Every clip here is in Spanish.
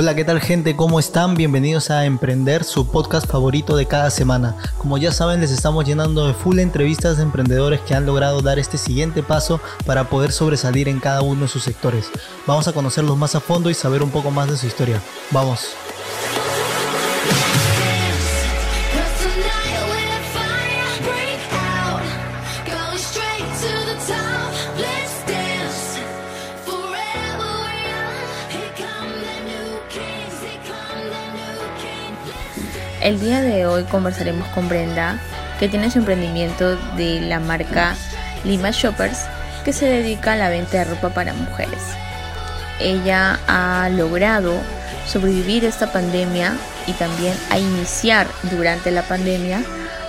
Hola, ¿qué tal gente? ¿Cómo están? Bienvenidos a Emprender, su podcast favorito de cada semana. Como ya saben, les estamos llenando de full entrevistas de emprendedores que han logrado dar este siguiente paso para poder sobresalir en cada uno de sus sectores. Vamos a conocerlos más a fondo y saber un poco más de su historia. Vamos. El día de hoy conversaremos con Brenda, que tiene su emprendimiento de la marca Lima Shoppers, que se dedica a la venta de ropa para mujeres. Ella ha logrado sobrevivir esta pandemia y también a iniciar durante la pandemia,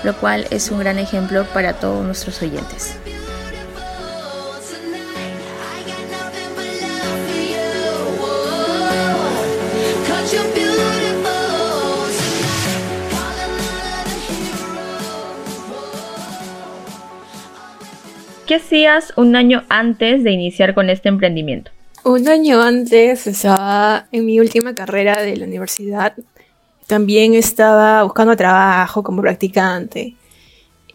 lo cual es un gran ejemplo para todos nuestros oyentes. ¿Qué hacías un año antes de iniciar con este emprendimiento? Un año antes estaba en mi última carrera de la universidad. También estaba buscando trabajo como practicante.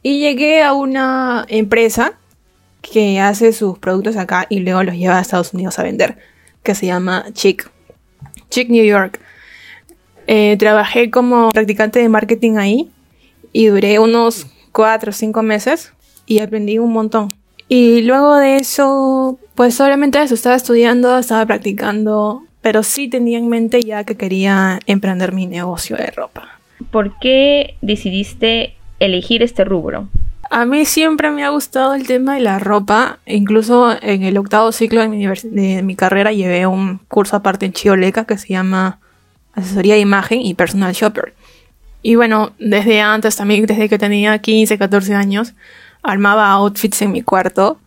Y llegué a una empresa que hace sus productos acá y luego los lleva a Estados Unidos a vender, que se llama Chic. Chic New York. Eh, trabajé como practicante de marketing ahí y duré unos 4 o 5 meses y aprendí un montón. Y luego de eso, pues solamente eso, estaba estudiando, estaba practicando, pero sí tenía en mente ya que quería emprender mi negocio de ropa. ¿Por qué decidiste elegir este rubro? A mí siempre me ha gustado el tema de la ropa. Incluso en el octavo ciclo de mi, de mi carrera llevé un curso aparte en Chioleca que se llama Asesoría de Imagen y Personal Shopper. Y bueno, desde antes también, desde que tenía 15, 14 años, armaba outfits en mi cuarto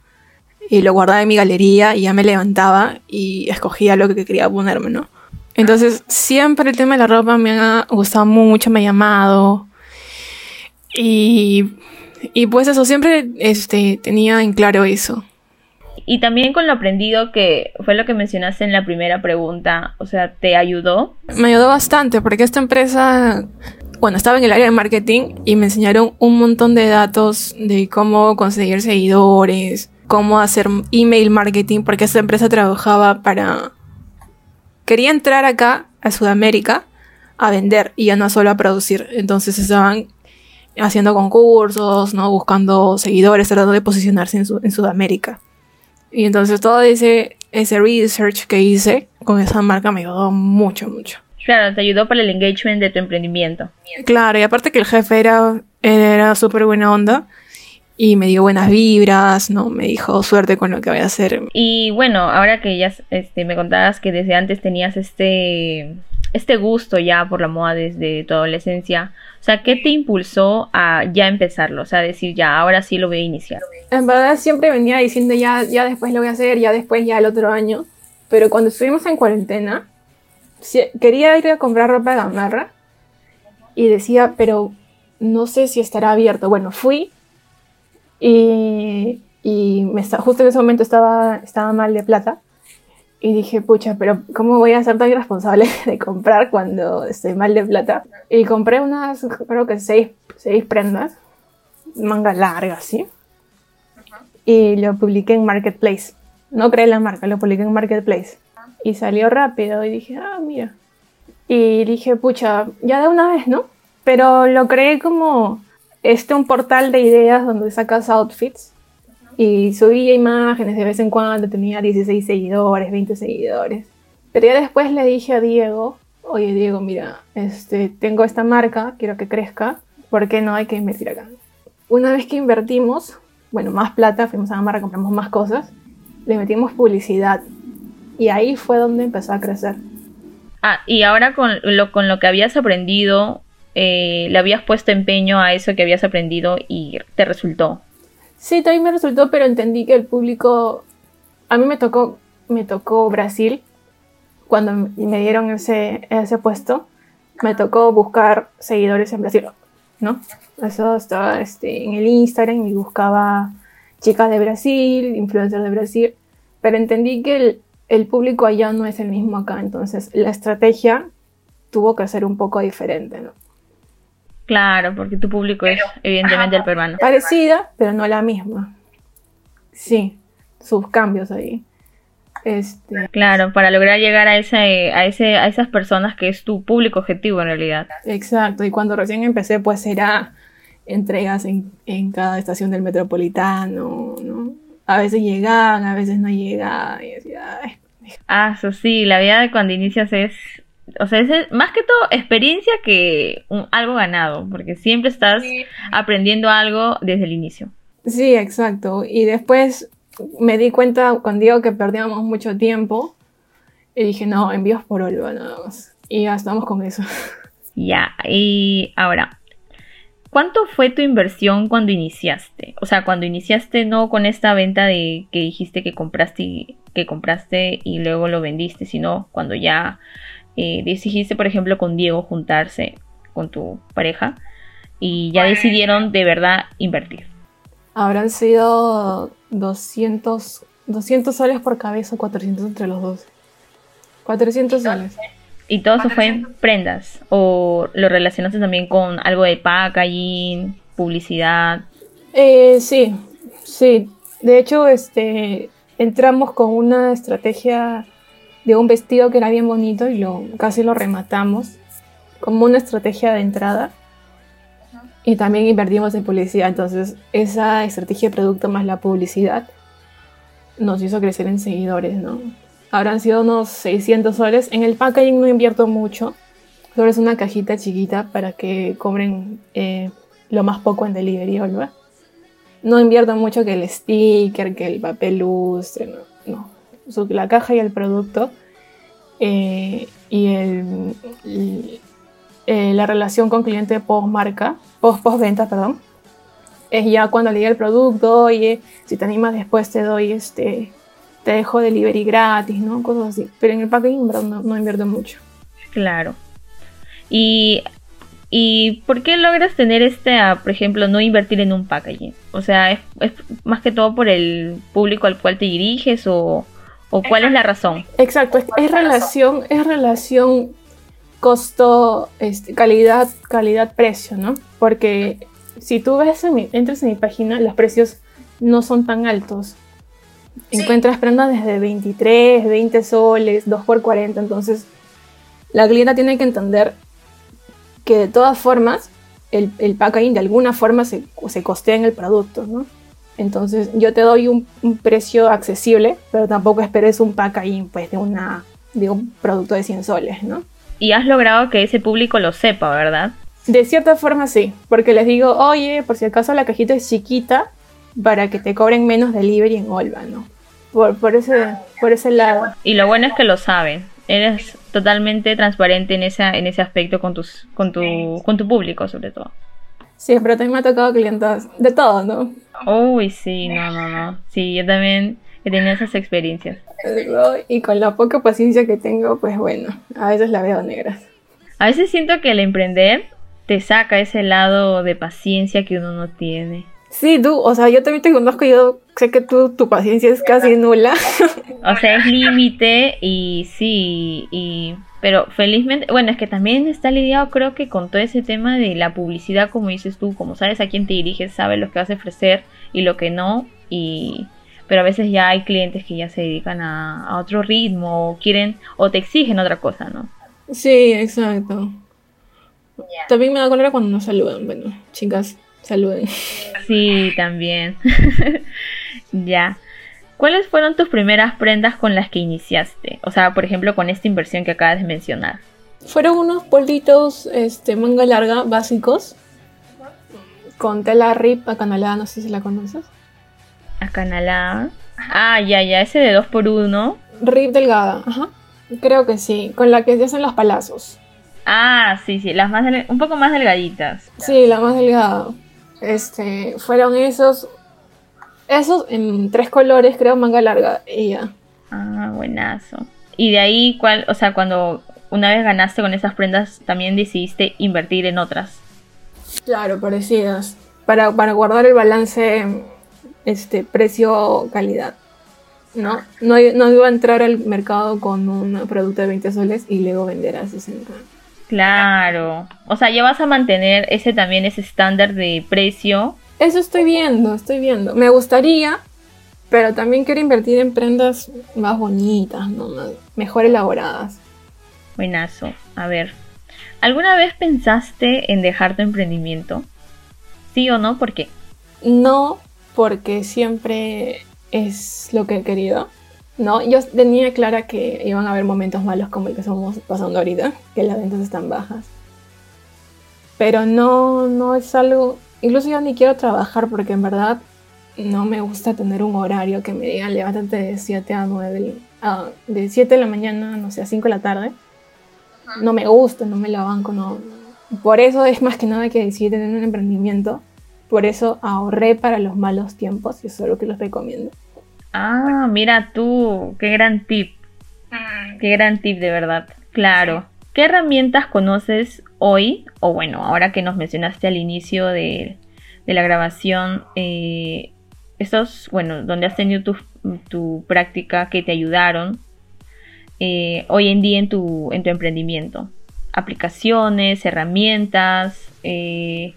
y lo guardaba en mi galería y ya me levantaba y escogía lo que quería ponerme, ¿no? Entonces, siempre el tema de la ropa me ha gustado mucho, me ha llamado. Y, y pues eso, siempre este, tenía en claro eso. Y también con lo aprendido que fue lo que mencionaste en la primera pregunta, o sea, ¿te ayudó? Me ayudó bastante porque esta empresa bueno, estaba en el área de marketing y me enseñaron un montón de datos de cómo conseguir seguidores, cómo hacer email marketing, porque esta empresa trabajaba para... Quería entrar acá, a Sudamérica, a vender y ya no solo a producir. Entonces estaban haciendo concursos, ¿no? Buscando seguidores, tratando de posicionarse en, en Sudamérica. Y entonces todo ese, ese research que hice con esa marca me ayudó mucho, mucho. Claro, te ayudó para el engagement de tu emprendimiento. Claro, y aparte que el jefe era, era súper buena onda y me dio buenas vibras, ¿no? Me dijo suerte con lo que voy a hacer. Y bueno, ahora que ya este, me contabas que desde antes tenías este, este gusto ya por la moda desde tu adolescencia, o sea, ¿qué te impulsó a ya empezarlo? O sea, decir ya, ahora sí lo voy a iniciar. En verdad siempre venía diciendo ya, ya después lo voy a hacer, ya después, ya el otro año. Pero cuando estuvimos en cuarentena, quería ir a comprar ropa de gamarra y decía, pero no sé si estará abierto. Bueno, fui y, y me justo en ese momento estaba, estaba mal de plata. Y dije, pucha, pero ¿cómo voy a ser tan irresponsable de comprar cuando estoy mal de plata? Y compré unas, creo que seis, seis prendas, manga larga, ¿sí? Y lo publiqué en Marketplace. No creé la marca, lo publiqué en Marketplace. Y salió rápido y dije, ah, mira. Y dije, pucha, ya de una vez, ¿no? Pero lo creé como este un portal de ideas donde sacas outfits y subía imágenes de vez en cuando, tenía 16 seguidores, 20 seguidores. Pero ya después le dije a Diego, oye Diego, mira, este, tengo esta marca, quiero que crezca, ¿por qué no hay que invertir acá? Una vez que invertimos, bueno, más plata, fuimos a la compramos más cosas, le metimos publicidad y ahí fue donde empezó a crecer. Ah, y ahora con lo, con lo que habías aprendido, eh, le habías puesto empeño a eso que habías aprendido y te resultó. Sí, también me resultó, pero entendí que el público, a mí me tocó, me tocó Brasil, cuando me dieron ese, ese puesto, me tocó buscar seguidores en Brasil, ¿no? Eso estaba este, en el Instagram y buscaba chicas de Brasil, influencers de Brasil, pero entendí que el, el público allá no es el mismo acá, entonces la estrategia tuvo que ser un poco diferente, ¿no? Claro, porque tu público es evidentemente el peruano. Parecida, pero no la misma. Sí, sus cambios ahí. Este, Claro, para lograr llegar a ese, a ese, a esas personas que es tu público objetivo en realidad. exacto, y cuando recién empecé, pues era entregas en, en cada estación del metropolitano, ¿no? A veces llegaban, a veces no llegaban, y decía, "Ay, Ah, eso sí, la vida de cuando inicias es, o sea, es más que todo experiencia que un- algo ganado, porque siempre estás aprendiendo algo desde el inicio. Sí, exacto. Y después me di cuenta cuando digo que perdíamos mucho tiempo y dije, no, envíos por Olva nada más. Y ya estamos con eso. Ya, y ahora, ¿cuánto fue tu inversión cuando iniciaste? O sea, cuando iniciaste no con esta venta de que dijiste que compraste y, que compraste y luego lo vendiste, sino cuando ya eh, decidiste, por ejemplo, con Diego juntarse con tu pareja y ya decidieron de verdad invertir. Habrán sido 200, 200 soles por cabeza, 400 entre los dos. 400 soles. Y todo eso fue en prendas o lo relacionaste también con algo de packaging, publicidad. Eh, sí, sí. De hecho, este, entramos con una estrategia de un vestido que era bien bonito y lo, casi lo rematamos como una estrategia de entrada. Y también invertimos en publicidad. Entonces, esa estrategia de producto más la publicidad nos hizo crecer en seguidores, ¿no? Habrán sido unos 600 soles. En el packaging no invierto mucho. Solo es una cajita chiquita para que cobren eh, lo más poco en delivery, ¿verdad? No invierto mucho que el sticker, que el papel lustre, no. no. Su- la caja y el producto eh, y el, y, eh, la relación con cliente post marca, post, post venta, perdón. Es ya cuando le llega el producto, oye, si te animas después te doy este, te dejo delivery gratis, ¿no? Cosas así. Pero en el packaging en verdad, no, no invierto mucho. Claro. Y, y ¿por qué logras tener este, ah, por ejemplo, no invertir en un packaging? O sea, ¿es, es más que todo por el público al cual te diriges o, o cuál es la razón? Exacto, es, es relación, es relación costo, este, calidad, calidad, precio, ¿no? Porque si tú ves, en mi- entras en mi página, los precios no son tan altos. Encuentras prendas desde 23, 20 soles, 2 por 40, entonces la clienta tiene que entender que de todas formas el, el packaging de alguna forma se, se costea en el producto, ¿no? Entonces yo te doy un, un precio accesible, pero tampoco esperes un packaging pues, de, una, de un producto de 100 soles, ¿no? Y has logrado que ese público lo sepa, ¿verdad? De cierta forma sí, porque les digo, oye, por si acaso la cajita es chiquita para que te cobren menos delivery en Olva, ¿no? Por, por, ese, por ese lado. Y lo bueno es que lo saben. Eres totalmente transparente en, esa, en ese aspecto con, tus, con, tu, con tu público, sobre todo. Sí, pero también me ha tocado clientas de todo, ¿no? Uy, sí, no, no, no. Sí, yo también he tenido esas experiencias. Y con la poca paciencia que tengo, pues bueno, a veces la veo negra. A veces siento que el emprender te saca ese lado de paciencia que uno no tiene. Sí, tú, o sea, yo también te conozco, yo sé que tú, tu paciencia es casi nula. O sea, es límite y sí, y pero felizmente, bueno, es que también está lidiado creo que con todo ese tema de la publicidad, como dices tú, como sabes a quién te diriges, sabes lo que vas a ofrecer y lo que no, y pero a veces ya hay clientes que ya se dedican a, a otro ritmo o quieren o te exigen otra cosa, ¿no? Sí, exacto. También me da cólera cuando nos saludan. Bueno, chicas, saluden. Sí, también. ya. ¿Cuáles fueron tus primeras prendas con las que iniciaste? O sea, por ejemplo, con esta inversión que acabas de mencionar. Fueron unos politos este, manga larga básicos con tela rip acanalada, no sé si la conoces. Acanalada. Ah, ya, ya, ese de 2x1. Rip delgada, ajá. Creo que sí, con la que se hacen los palazos. Ah, sí, sí, las más un poco más delgaditas. Sí, la más delgada. Este, fueron esos, esos en tres colores, creo, manga larga. Y ya. Ah, buenazo. Y de ahí, ¿cuál, o sea, cuando una vez ganaste con esas prendas, también decidiste invertir en otras? Claro, parecidas. Para, para guardar el balance este, precio-calidad. ¿no? No, no iba a entrar al mercado con un producto de 20 soles y luego vender a 60. Claro. O sea, ya vas a mantener ese también, ese estándar de precio. Eso estoy viendo, estoy viendo. Me gustaría, pero también quiero invertir en prendas más bonitas, ¿no? mejor elaboradas. Buenazo. A ver, ¿alguna vez pensaste en dejar tu emprendimiento? ¿Sí o no? ¿Por qué? No, porque siempre es lo que he querido. No, yo tenía clara que iban a haber momentos malos como el que estamos pasando ahorita, que las ventas están bajas. Pero no, no es algo, incluso yo ni quiero trabajar porque en verdad no me gusta tener un horario que me digan levántate de 7 a 9, de 7 de la mañana, no sé, a 5 de la tarde. No me gusta, no me la banco, no. Por eso es más que nada que decidí tener un emprendimiento por eso ahorré para los malos tiempos y eso es lo que les recomiendo. Ah, mira tú, qué gran tip. Mm. Qué gran tip de verdad. Claro. ¿Qué herramientas conoces hoy? O bueno, ahora que nos mencionaste al inicio de, la grabación, eh, estos, bueno, donde has tenido tu, práctica que te ayudaron eh, hoy en día en tu, en tu emprendimiento. Aplicaciones, herramientas, eh,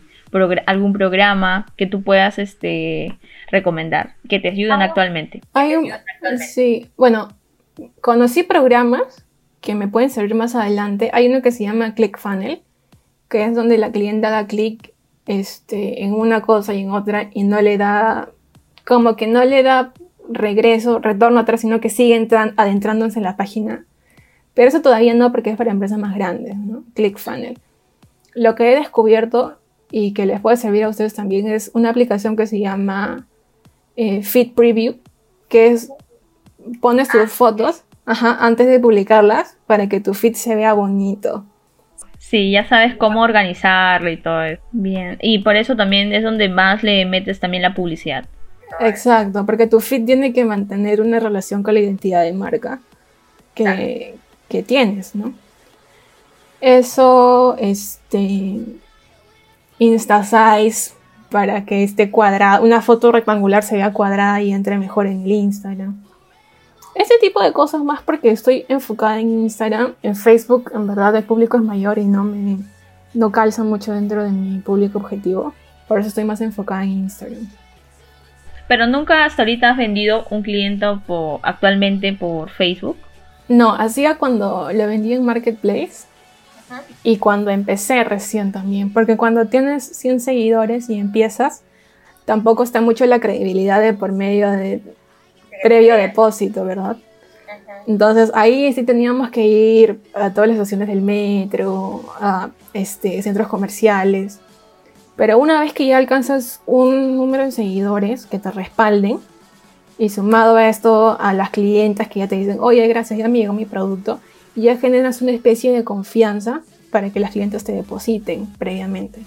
algún programa que tú puedas este, recomendar, que te ayuden ah. actualmente. Hay un, sí, bueno, conocí programas que me pueden servir más adelante. Hay uno que se llama ClickFunnel, que es donde la clienta da clic este, en una cosa y en otra y no le da, como que no le da regreso, retorno atrás, sino que sigue adentrándose en la página. Pero eso todavía no porque es para empresas más grandes, ¿no? ClickFunnel. Lo que he descubierto y que les puede servir a ustedes también es una aplicación que se llama eh, Feed Preview, que es pones tus ah, fotos antes de publicarlas para que tu feed se vea bonito. Sí, ya sabes cómo organizarlo y todo eso. Bien. Y por eso también es donde más le metes también la publicidad. Exacto, porque tu feed tiene que mantener una relación con la identidad de marca que, que tienes, ¿no? Eso, este, Insta Size para que esté cuadrada, una foto rectangular se vea cuadrada y entre mejor en el Instagram. Ese tipo de cosas más porque estoy enfocada en Instagram, en Facebook en verdad el público es mayor y no me no calza mucho dentro de mi público objetivo. Por eso estoy más enfocada en Instagram. Pero nunca hasta ahorita has vendido un cliente actualmente por Facebook. No, hacía cuando lo vendí en Marketplace y cuando empecé recién también, porque cuando tienes 100 seguidores y empiezas, tampoco está mucho la credibilidad de por medio de previo depósito, ¿verdad? Entonces ahí sí teníamos que ir a todas las estaciones del metro, a este, centros comerciales. Pero una vez que ya alcanzas un número de seguidores que te respalden, y sumado a esto a las clientas que ya te dicen, oye, gracias, ya amigo mi producto, y ya generas una especie de confianza para que las clientes te depositen previamente.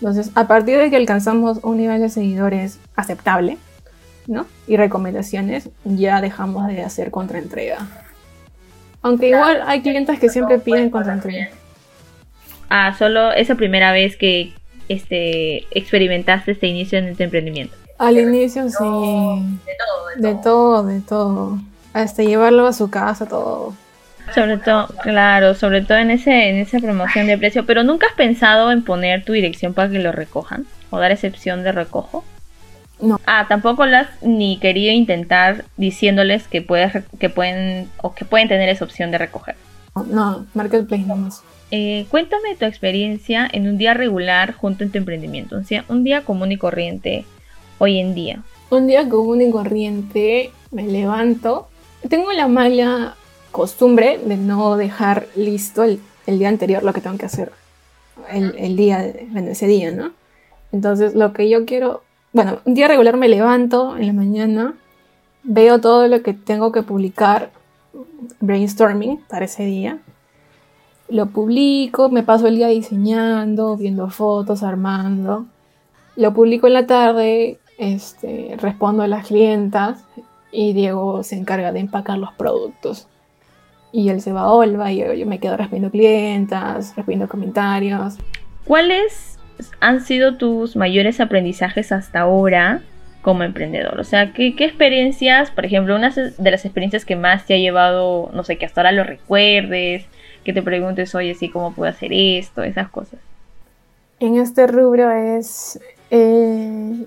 Entonces, a partir de que alcanzamos un nivel de seguidores aceptable, ¿no? Y recomendaciones, ya dejamos de hacer contraentrega. Aunque igual hay clientes que siempre piden contraentrega. Ah, solo esa primera vez que este, experimentaste este inicio en tu emprendimiento. Al inicio sí. De todo, de todo. De todo, de todo. Hasta llevarlo a su casa, todo. Sobre todo, claro, sobre todo en ese en esa promoción de precio. Pero nunca has pensado en poner tu dirección para que lo recojan o dar excepción de recojo. No. Ah, tampoco las ni querido intentar diciéndoles que puedes que pueden o que pueden tener esa opción de recoger. No, marketplace no más. Eh, cuéntame tu experiencia en un día regular junto en tu emprendimiento, o sea, un día común y corriente hoy en día. Un día común y corriente, me levanto, tengo la malla costumbre de no dejar listo el, día anterior lo que tengo que hacer el, día, bueno, ese día, ¿no? Entonces, lo que yo quiero, bueno, un día regular me levanto en la mañana, veo todo lo que tengo que publicar, brainstorming para ese día, lo publico, me paso el día diseñando, viendo fotos, armando, lo publico en la tarde, este, respondo a las clientas y Diego se encarga de empacar los productos y él se va a Olva y yo, me quedo respondiendo clientas, respondiendo comentarios. ¿Cuáles han sido tus mayores aprendizajes hasta ahora como emprendedor? O sea, ¿qué, ¿qué, experiencias, por ejemplo, una de las experiencias que más te ha llevado, no sé, que hasta ahora lo recuerdes, que te preguntes, oye, sí, ¿cómo puedo hacer esto? Esas cosas. En este rubro es eh,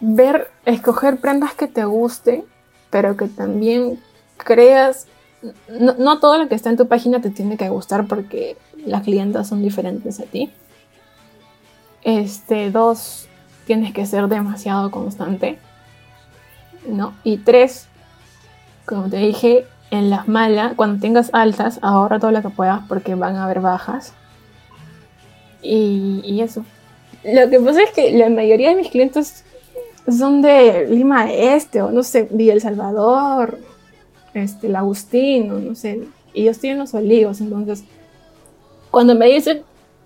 ver, escoger prendas que te guste, pero que también creas, no, todo lo que está en tu página te tiene que gustar porque las clientas son diferentes a ti. Este, dos, tienes que ser demasiado constante, ¿no? Y tres, como te dije, en las malas, cuando tengas altas, ahorra todo lo que puedas porque van a haber bajas. Y, y eso. Lo que pasa es que la mayoría de mis clientes son de Lima Este, o no sé, Villa El Salvador, este, el Agustín, no sé. Y yo estoy en Los Olivos, entonces, cuando me dicen,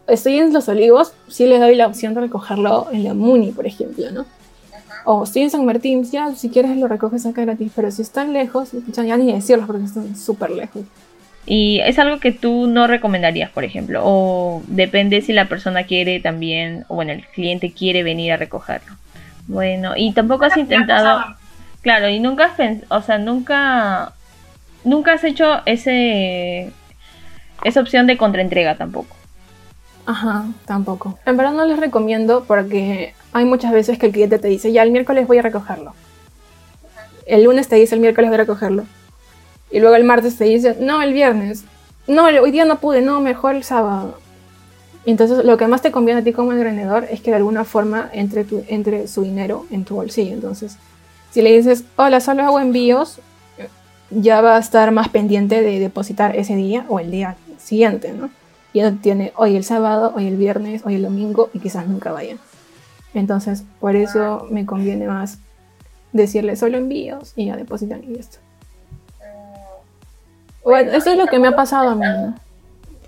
estoy en Los Olivos, sí les doy la opción de recogerlo en la Muni, por ejemplo, ¿no? O estoy en San Martín, ya, si quieres lo recoges acá gratis, pero si están lejos, ya ni decirlos porque están súper lejos. Y es algo que tú no recomendarías, por ejemplo, o depende si la persona quiere también, o bueno, el cliente quiere venir a recogerlo. Bueno, y tampoco has intentado, claro, y nunca has pensado, o sea, nunca, nunca has hecho ese, esa opción de contraentrega tampoco. Ajá, tampoco. En verdad no les recomiendo porque hay muchas veces que el cliente te dice, ya el miércoles voy a recogerlo. El lunes te dice, el miércoles voy a recogerlo. Y luego el martes te dice, no, el viernes. No, hoy día no pude, no, mejor el sábado. Entonces, lo que más te conviene a ti como emprendedor es que de alguna forma entre, tu, entre su dinero en tu bolsillo. Entonces, si le dices, hola, solo hago envíos, ya va a estar más pendiente de depositar ese día o el día siguiente, ¿no? Y no tiene hoy el sábado, hoy el viernes, hoy el domingo y quizás nunca vaya. Entonces, por eso me conviene más decirle solo envíos y ya depositan y esto. Bueno, eso es lo que me ha pasado a mí.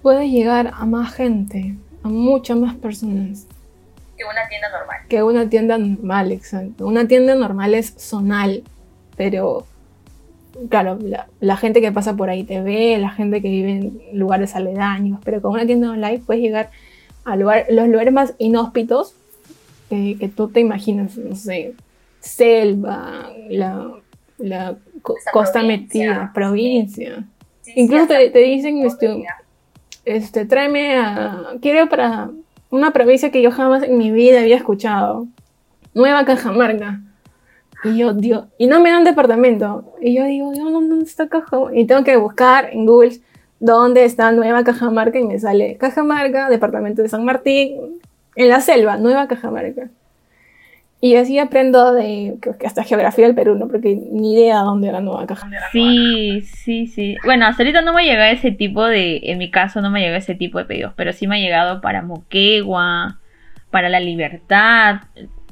Puedes llegar a más gente, a muchas más personas. Que una tienda normal. Que una tienda normal, exacto. Una tienda normal es zonal, pero claro, la, la, gente que pasa por ahí te ve, la gente que vive en lugares aledaños, pero con una tienda online puedes llegar a lugar, los lugares más inhóspitos que, que tú te imaginas, no sé, selva, la, la co costa provincia. metida, provincia. Sí, Incluso sí, te, te, dicen, este, este, tráeme a, quiero para una provincia que yo jamás en mi vida había escuchado, Nueva Cajamarca. Y yo, Dios, y no me dan departamento. Y yo digo, ¿dónde está Cajamarca? Y tengo que buscar en Google dónde está Nueva Cajamarca y me sale Cajamarca, departamento de San Martín, en la selva, Nueva Cajamarca. Y así aprendo de que hasta geografía del Perú, ¿no? Porque ni idea dónde era Nueva Cajamarca. Sí, sí, sí. Bueno, hasta ahorita no me ha llegado ese tipo de, en mi caso no me ha llegado ese tipo de pedidos, pero sí me ha llegado para Moquegua, para La Libertad,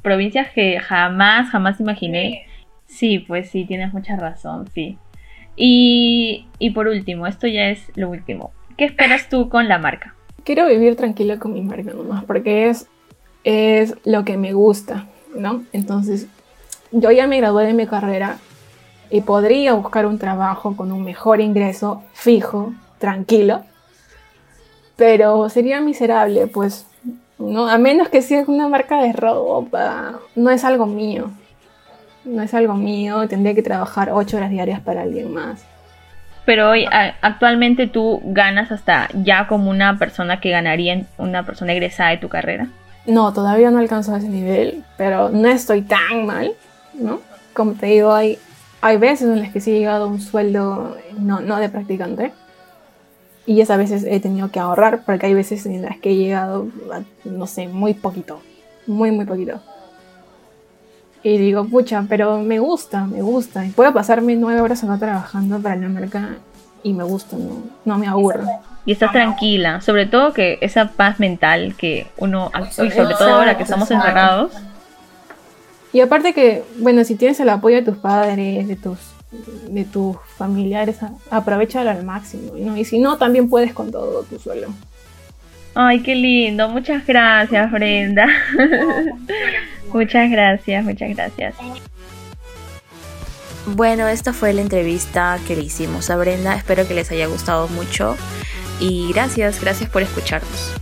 provincias que jamás, jamás imaginé. Sí, pues sí, tienes mucha razón, sí. Y, y por último, esto ya es lo último. ¿Qué esperas tú con la marca? Quiero vivir tranquila con mi marca nomás, porque es, es lo que me gusta, ¿no? Entonces, yo ya me gradué de mi carrera y podría buscar un trabajo con un mejor ingreso fijo, tranquilo, pero sería miserable, pues ¿no? A menos que sea una marca de ropa, no es algo mío. No es algo mío, tendría que trabajar ocho horas diarias para alguien más. Pero hoy, actualmente tú ganas hasta ya como una persona que ganaría una persona egresada de tu carrera. No, todavía no alcanzo ese nivel, pero no estoy tan mal, ¿no? Como te digo, hay, hay veces en las que sí he llegado a un sueldo no, no de practicante y esas veces he tenido que ahorrar porque hay veces en las que he llegado no sé, muy poquito, muy, muy poquito. Y digo, pucha, pero me gusta, me gusta. Y puedo pasarme nueve horas acá trabajando para la marca y me gusta, no, no me aburro. Y estás tranquila, sobre todo que esa paz mental que uno, y sobre todo ahora que estamos encerrados. Y aparte que, bueno, si tienes el apoyo de tus padres, de tus de tus familiares, aprovechalo al máximo, ¿no? Y si no, también puedes con todo tu suelo. Ay, qué lindo. Muchas gracias, Brenda. muchas gracias, muchas gracias. Bueno, esta fue la entrevista que le hicimos a Brenda. Espero que les haya gustado mucho. Y gracias, gracias por escucharnos.